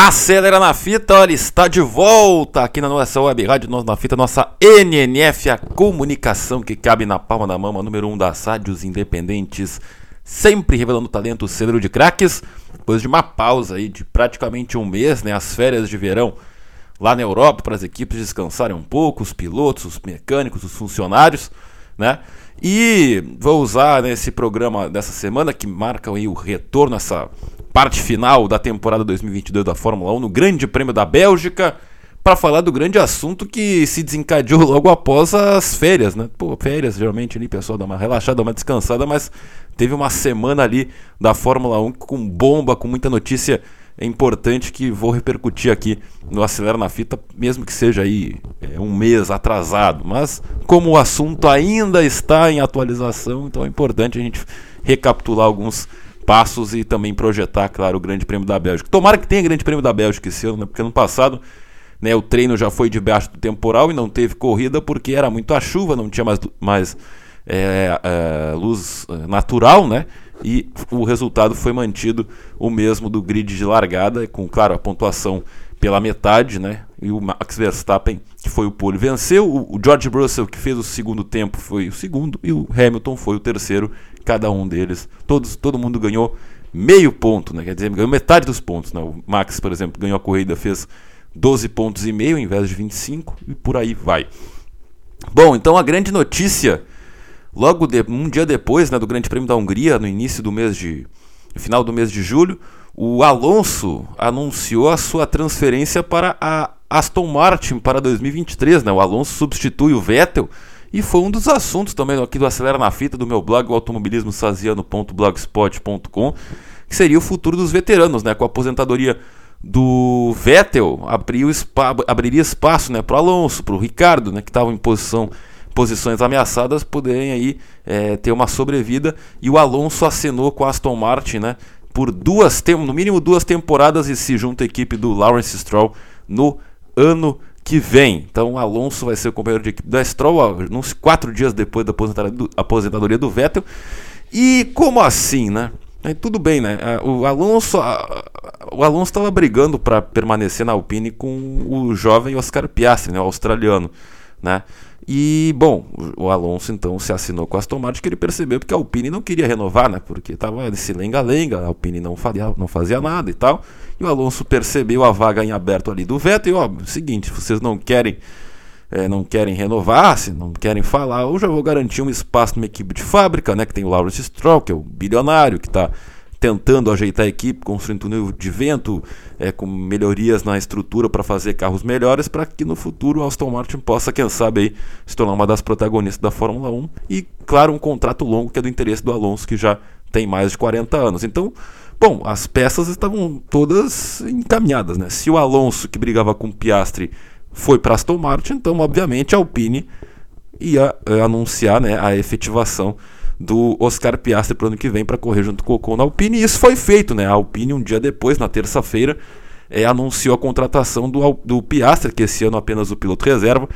Acelera na fita, olha, está de volta aqui na nossa web rádio na fita, nossa NNF, a comunicação que cabe na palma da mão, número 1 um das rádios independentes, sempre revelando talento cedro de craques. Depois de uma pausa aí de praticamente um mês, né, as férias de verão lá na Europa, para as equipes descansarem um pouco, os pilotos, os mecânicos, os funcionários, né? E vou usar nesse programa dessa semana que marca aí o retorno, essa parte final da temporada 2022 da Fórmula 1 no Grande Prêmio da Bélgica para falar do grande assunto que se desencadeou logo após as férias, né? Pô, férias, geralmente ali pessoal dá uma relaxada, uma descansada, mas teve uma semana ali da Fórmula 1 com bomba, com muita notícia importante que vou repercutir aqui no Acelera na Fita, mesmo que seja aí é, um mês atrasado. Mas como o assunto ainda está em atualização, então é importante a gente recapitular alguns passos e também projetar, claro, o Grande Prêmio da Bélgica. Tomara que tenha Grande Prêmio da Bélgica esse ano, né? porque no passado né, o treino já foi debaixo do temporal e não teve corrida porque era muito a chuva, não tinha mais, mais é, é, luz é, natural, né? E o resultado foi mantido o mesmo do grid de largada, com, claro, a pontuação pela metade, né? E o Max Verstappen, que foi o pole, venceu. O George Russell, que fez o segundo tempo, foi o segundo. E o Hamilton foi o terceiro cada um deles. Todos, todo mundo ganhou meio ponto, né? Quer dizer, ganhou metade dos pontos. Né? O Max, por exemplo, ganhou a corrida, fez 12 pontos e meio em vez de 25 e por aí vai. Bom, então a grande notícia, logo de, um dia depois né, do Grande Prêmio da Hungria, no início do mês de. no final do mês de julho, o Alonso anunciou a sua transferência para a Aston Martin para 2023. Né? O Alonso substitui o Vettel e foi um dos assuntos também aqui do Acelera na Fita do meu blog, o automobilismosaziano.blogspot.com, que seria o futuro dos veteranos, né? Com a aposentadoria do Vettel, abriu spa, abriria espaço né, para o Alonso, para o Ricardo, né, que estavam em posição, posições ameaçadas, poderem aí é, ter uma sobrevida. E o Alonso acenou com a Aston Martin, né? Por duas, no mínimo duas temporadas e se junta a equipe do Lawrence Stroll no ano que vem. Então o Alonso vai ser o companheiro de equipe da Stroll, uns quatro dias depois da aposentadoria do Vettel. E como assim, né? Tudo bem, né? O Alonso, o Alonso estava brigando para permanecer na Alpine com o jovem Oscar Piastri, né? o australiano, né? E, bom, o Alonso então se assinou com a Aston Martin que ele percebeu porque a Alpine não queria renovar, né? Porque estava nesse lenga-lenga, a Alpine não fazia, não fazia nada e tal. E o Alonso percebeu a vaga em aberto ali do Vettel e, ó, seguinte, vocês não querem é, não querem renovar, se não querem falar, eu já vou garantir um espaço numa equipe de fábrica, né? Que tem o Lawrence Stroll, que é o bilionário, que está tentando ajeitar a equipe, construindo túnel de vento, é, com melhorias na estrutura para fazer carros melhores, para que no futuro o Aston Martin possa, quem sabe, aí, se tornar uma das protagonistas da Fórmula 1. E, claro, um contrato longo que é do interesse do Alonso, que já tem mais de 40 anos. Então, bom, as peças estavam todas encaminhadas. Né? Se o Alonso, que brigava com o Piastri, foi para Aston Martin, então, obviamente, a Alpine ia é, anunciar né, a efetivação do Oscar Piastri para o ano que vem para correr junto com o Ocon na Alpine. E isso foi feito, né? A Alpine, um dia depois, na terça-feira, é, anunciou a contratação do, do Piastri, que esse ano apenas o piloto reserva,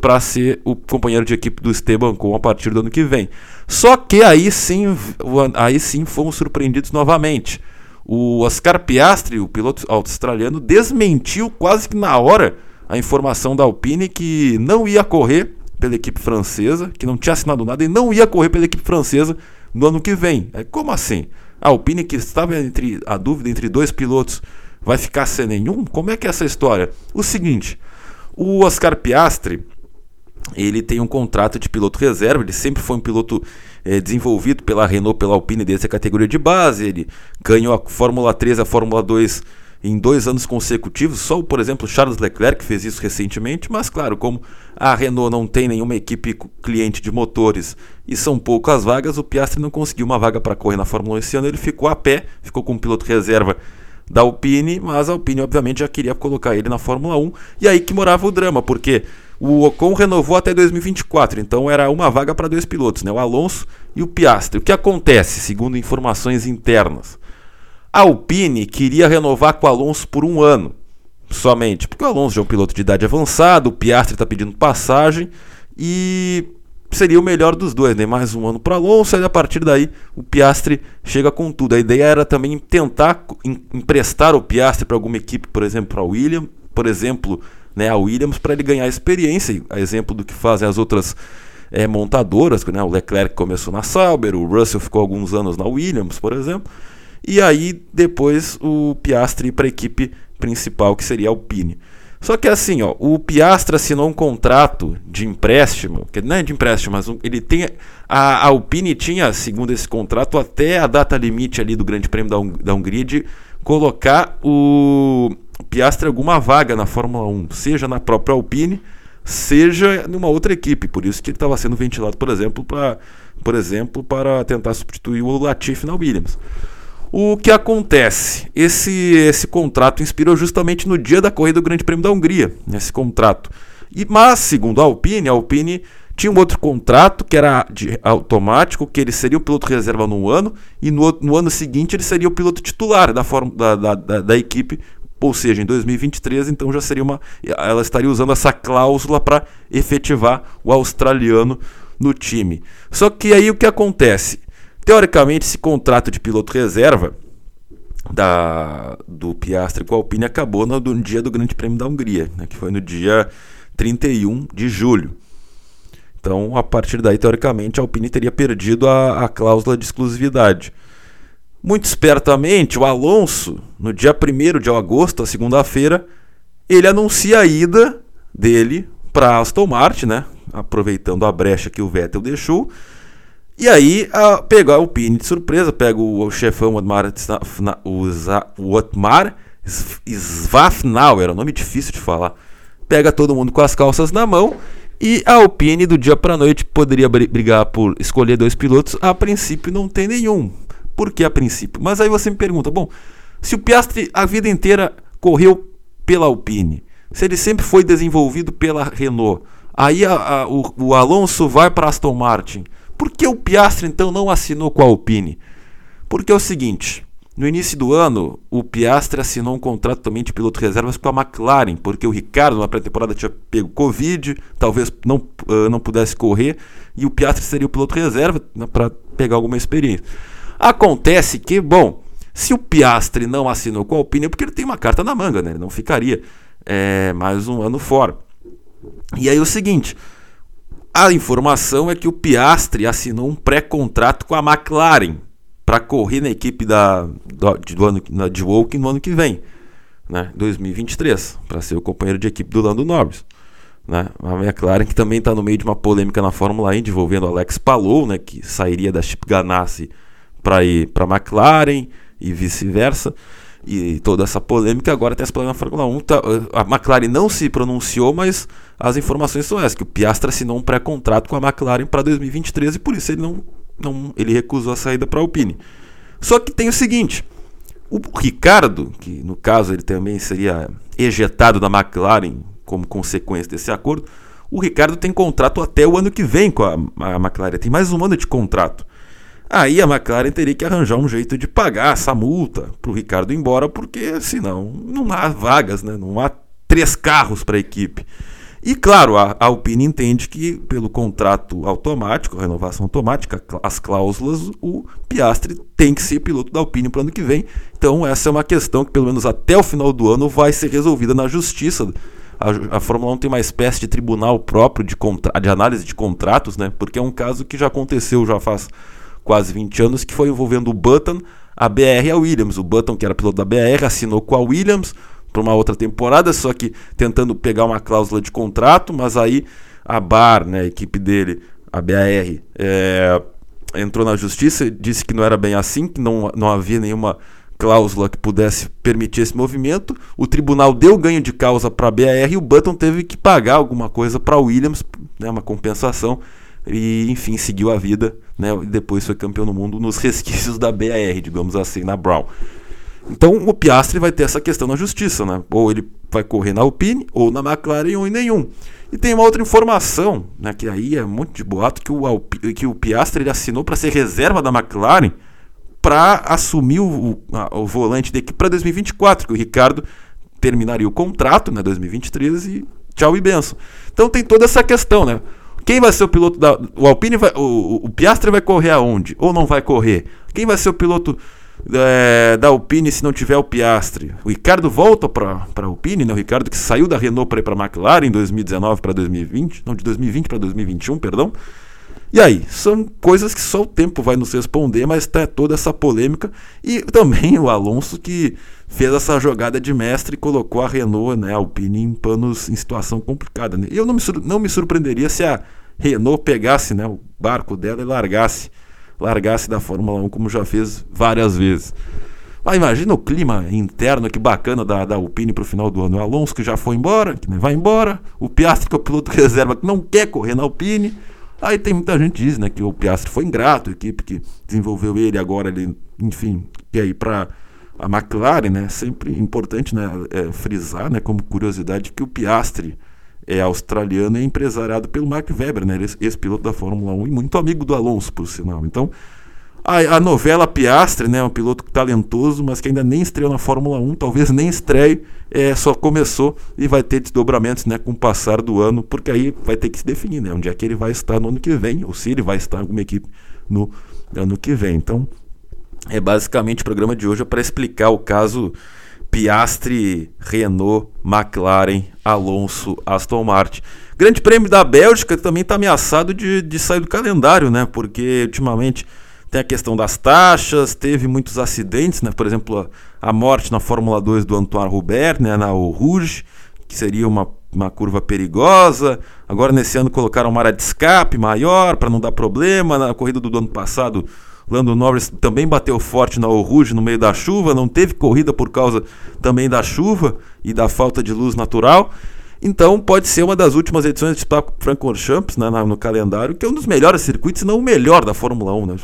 para ser o companheiro de equipe do Esteban Ocon a partir do ano que vem. Só que aí sim, aí sim fomos surpreendidos novamente. O Oscar Piastri, o piloto australiano, desmentiu quase que na hora a informação da Alpine que não ia correr pela equipe francesa, que não tinha assinado nada e não ia correr pela equipe francesa no ano que vem. É, como assim? A Alpine, que estava entre a dúvida entre dois pilotos, vai ficar sem nenhum? Como é que é essa história? O seguinte, o Oscar Piastri, ele tem um contrato de piloto reserva, ele sempre foi um piloto é, desenvolvido pela Renault, pela Alpine desde a categoria de base, ele ganhou a Fórmula 3 e a Fórmula 2 em dois anos consecutivos. Só, por exemplo, Charles Leclerc fez isso recentemente, mas claro, como a Renault não tem nenhuma equipe cliente de motores e são poucas vagas, o Piastri não conseguiu uma vaga para correr na Fórmula 1 esse ano, ele ficou a pé, ficou com um piloto reserva da Alpine, mas a Alpine obviamente já queria colocar ele na Fórmula 1, e aí que morava o drama, porque o Ocon renovou até 2024, então era uma vaga para dois pilotos, né? o Alonso e o Piastri. O que acontece, segundo informações internas? A Alpine queria renovar com o Alonso por um ano somente, porque o Alonso já é um piloto de idade avançada, o Piastri está pedindo passagem e seria o melhor dos dois, né? Mais um ano para Alonso, e a partir daí o Piastri chega com tudo. A ideia era também tentar emprestar o Piastri para alguma equipe, por exemplo, a Williams, por exemplo, né, a Williams, para ele ganhar experiência, a exemplo do que fazem as outras é, montadoras, né? O Leclerc começou na Sauber, o Russell ficou alguns anos na Williams, por exemplo. E aí depois o Piastri para a equipe principal, que seria a Alpine. Só que assim, ó, o Piastra assinou um contrato de empréstimo, que não é de empréstimo, mas ele tem a, Alpine tinha, segundo esse contrato, até a data limite ali do Grande Prêmio da, Hung da Hungria de colocar o Piastra alguma vaga na Fórmula 1, seja na própria Alpine, seja numa outra equipe. Por isso que ele estava sendo ventilado, por exemplo, para por exemplo, para tentar substituir o Latifi na Williams. O que acontece? Esse, esse contrato inspirou justamente no dia da corrida do Grande Prêmio da Hungria, esse contrato. E, mas, segundo a Alpine, a Alpine tinha um outro contrato que era de, automático, que ele seria o piloto reserva no ano, e no, no ano seguinte ele seria o piloto titular da, forma, da, da, da, da equipe, ou seja, em 2023, então já seria uma. Ela estaria usando essa cláusula para efetivar o australiano no time. Só que aí o que acontece? Teoricamente, esse contrato de piloto reserva da, do Piastri com a Alpine acabou no, no dia do Grande Prêmio da Hungria, né, que foi no dia 31 de julho. Então, a partir daí, teoricamente, a Alpine teria perdido a, a cláusula de exclusividade. Muito espertamente, o Alonso, no dia 1 de agosto, segunda-feira, ele anuncia a ida dele para Aston Martin, né? aproveitando a brecha que o Vettel deixou, e aí a, pega o Pini de surpresa, pega o, o chefão Otmar, o, Otmar Svafnauer, é um nome difícil de falar. Pega todo mundo com as calças na mão e a Alpine do dia para noite poderia brigar por escolher dois pilotos. A princípio não tem nenhum. Por que a princípio? Mas aí você me pergunta, bom, se o Piastri a vida inteira correu pela Alpine, se ele sempre foi desenvolvido pela Renault, aí a, a, o, o Alonso vai para Aston Martin por que o Piastri então não assinou com a Alpine? Porque é o seguinte, no início do ano, o Piastri assinou um contrato também de piloto reservas com a McLaren, porque o Ricardo na pré-temporada tinha pego Covid, talvez não, uh, não pudesse correr, e o Piastri seria o piloto reserva né, para pegar alguma experiência. Acontece que, bom, se o Piastri não assinou com a Alpine, é porque ele tem uma carta na manga, né? Ele não ficaria é, mais um ano fora. E aí é o seguinte, a informação é que o Piastri assinou um pré-contrato com a McLaren para correr na equipe da, do, do ano, na, de Woking no ano que vem, né, 2023, para ser o companheiro de equipe do Lando Norris. Né? A McLaren que também está no meio de uma polêmica na Fórmula 1 envolvendo Alex Palou, né, que sairia da Chip Ganassi para ir para a McLaren e vice-versa e toda essa polêmica, agora tem essa polêmica na Fórmula 1. Tá, a McLaren não se pronunciou, mas as informações são essas, que o Piastra assinou um pré-contrato com a McLaren para 2023 e por isso ele não, não ele recusou a saída para a Alpine. Só que tem o seguinte, o Ricardo, que no caso ele também seria ejetado da McLaren como consequência desse acordo, o Ricardo tem contrato até o ano que vem com a, a McLaren, tem mais um ano de contrato. Aí a McLaren teria que arranjar um jeito de pagar essa multa para o Ricardo ir embora, porque senão não há vagas, né? não há três carros para a equipe. E claro, a, Alpine entende que pelo contrato automático, renovação automática, as cláusulas, o Piastri tem que ser piloto da Alpine para o ano que vem. Então essa é uma questão que pelo menos até o final do ano vai ser resolvida na justiça. A, a Fórmula 1 tem uma espécie de tribunal próprio de, de análise de contratos, né? Porque é um caso que já aconteceu já faz quase 20 anos, que foi envolvendo o Button, a BR e a Williams. O Button, que era piloto da BR, assinou com a Williams para uma outra temporada, só que tentando pegar uma cláusula de contrato, mas aí a Bar, né, a equipe dele, a BR, é, entrou na justiça e disse que não era bem assim, que não, não havia nenhuma cláusula que pudesse permitir esse movimento. O tribunal deu ganho de causa para a BR e o Button teve que pagar alguma coisa para a Williams, né, uma compensação e enfim seguiu a vida, né? E depois foi campeão do mundo nos resquícios da BAR, digamos assim, na Brown. Então o Piastri vai ter essa questão na justiça, né? Ou ele vai correr na Alpine, ou na McLaren, ou em nenhum. E tem uma outra informação, né, que aí é muito de boato, que o, que o Piastri ele assinou para ser reserva da McLaren para assumir o, a, o volante da equipe para 2024, que o Ricardo terminaria o contrato, né, 2023 e tchau e benção. Então tem toda essa questão, né? Quem vai ser o piloto da o Alpine vai, o, o Piastri vai correr aonde ou não vai correr? Quem vai ser o piloto é, da Alpine se não tiver o Piastre. O Ricardo volta para a Alpine, né? o Ricardo que saiu da Renault para ir para a McLaren em 2019 para 2020, não, de 2020 para 2021, perdão. E aí, são coisas que só o tempo vai nos responder, mas tá toda essa polêmica. E também o Alonso que fez essa jogada de mestre e colocou a Renault, né, a Alpine, em panos em situação complicada. Né? Eu não me, não me surpreenderia se a Renault pegasse né, o barco dela e largasse largasse da Fórmula 1 como já fez várias vezes. Mas imagina o clima interno que bacana da, da Alpine para o final do ano. O Alonso que já foi embora, que vai embora. O Piastri que é o piloto reserva que não quer correr na Alpine. Aí tem muita gente que diz né, que o Piastri foi ingrato, a equipe que desenvolveu ele agora, ele, enfim, quer ir para a McLaren, né? Sempre importante né, é, frisar, né, como curiosidade, que o Piastri é australiano e é empresariado pelo Mark Webber, né? ex-piloto da Fórmula 1 e muito amigo do Alonso, por sinal. Então, a, a novela Piastre, né? Um piloto talentoso, mas que ainda nem estreou na Fórmula 1, talvez nem estreie, é, só começou e vai ter desdobramentos né, com o passar do ano, porque aí vai ter que se definir, né? Onde é que ele vai estar no ano que vem, ou se ele vai estar em alguma equipe no ano que vem. Então, é basicamente o programa de hoje é para explicar o caso Piastre, Renault, McLaren, Alonso, Aston Martin. Grande Prêmio da Bélgica também está ameaçado de, de sair do calendário, né? Porque ultimamente tem a questão das taxas, teve muitos acidentes, né? Por exemplo, a, a morte na Fórmula 2 do Antoine Hubert, né? na Rouge, que seria uma, uma curva perigosa. Agora nesse ano colocaram uma área de escape maior para não dar problema. Na corrida do ano passado Lando Norris também bateu forte na Rouge no meio da chuva, não teve corrida por causa também da chuva e da falta de luz natural. Então pode ser uma das últimas edições de Spa-Francorchamps né, no calendário, que é um dos melhores circuitos, se não o melhor da Fórmula 1. Né?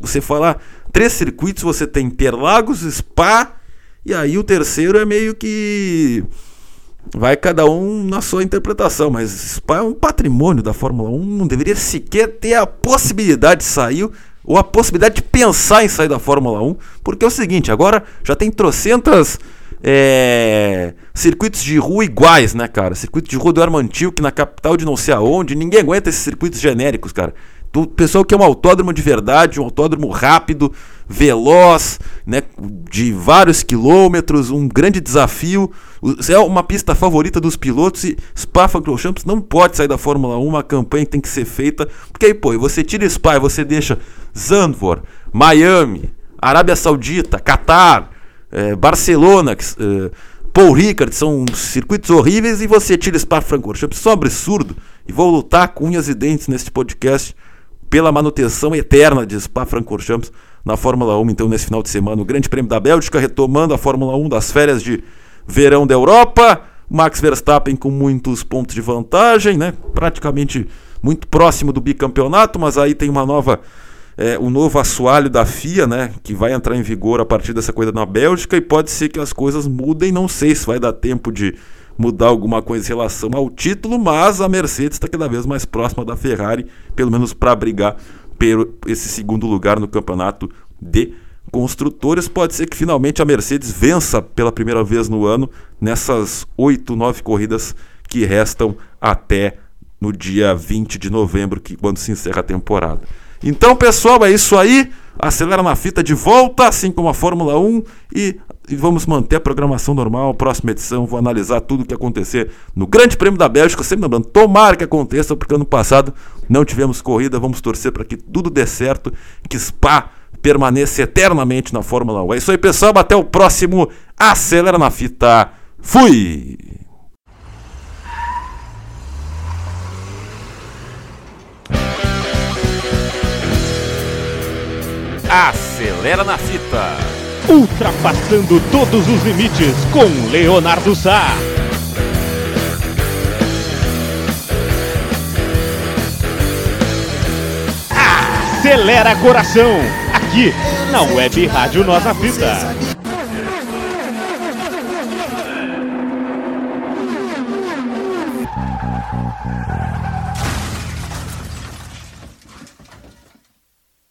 Você falar três circuitos, você tem Interlagos, Spa, e aí o terceiro é meio que vai cada um na sua interpretação, mas Spa é um patrimônio da Fórmula 1, não deveria sequer ter a possibilidade de sair ou a possibilidade de pensar em sair da Fórmula 1, porque é o seguinte, agora já tem trocentas é, circuitos de rua iguais, né, cara? Circuito de rua do Armantil, que na capital de não sei aonde, ninguém aguenta esses circuitos genéricos, cara. O pessoal quer um autódromo de verdade, um autódromo rápido, veloz, né, de vários quilômetros, um grande desafio. É uma pista favorita dos pilotos e Spa-Francorchamps não pode sair da Fórmula 1, uma campanha que tem que ser feita, porque aí, pô, você tira Spa e você deixa Zandvoort, Miami, Arábia Saudita, Catar, é, Barcelona, é, Paul Ricard, são circuitos horríveis e você tira Spa-Francorchamps, isso é um absurdo. E vou lutar com unhas e dentes neste podcast pela manutenção eterna de Spa-Francorchamps na Fórmula 1, então, nesse final de semana. O Grande Prêmio da Bélgica, retomando a Fórmula 1 das férias de verão da Europa. Max Verstappen com muitos pontos de vantagem, né? praticamente muito próximo do bicampeonato, mas aí tem uma nova. É, o novo assoalho da FIA, né, que vai entrar em vigor a partir dessa coisa na Bélgica, e pode ser que as coisas mudem. Não sei se vai dar tempo de mudar alguma coisa em relação ao título, mas a Mercedes está cada vez mais próxima da Ferrari, pelo menos para brigar pelo esse segundo lugar no campeonato de construtores. Pode ser que finalmente a Mercedes vença pela primeira vez no ano nessas oito, nove corridas que restam até no dia 20 de novembro, que quando se encerra a temporada. Então, pessoal, é isso aí. Acelera na fita de volta, assim como a Fórmula 1 e e vamos manter a programação normal. Próxima edição, vou analisar tudo o que acontecer no Grande Prêmio da Bélgica. Sempre lembrando, tomara que aconteça, porque ano passado não tivemos corrida. Vamos torcer para que tudo dê certo, que Spa permaneça eternamente na Fórmula 1. É isso aí, pessoal. Até o próximo Acelera na Fita. Fui! Acelera na Fita ultrapassando todos os limites com Leonardo Sá. Acelera coração, aqui na Web Rádio Nossa na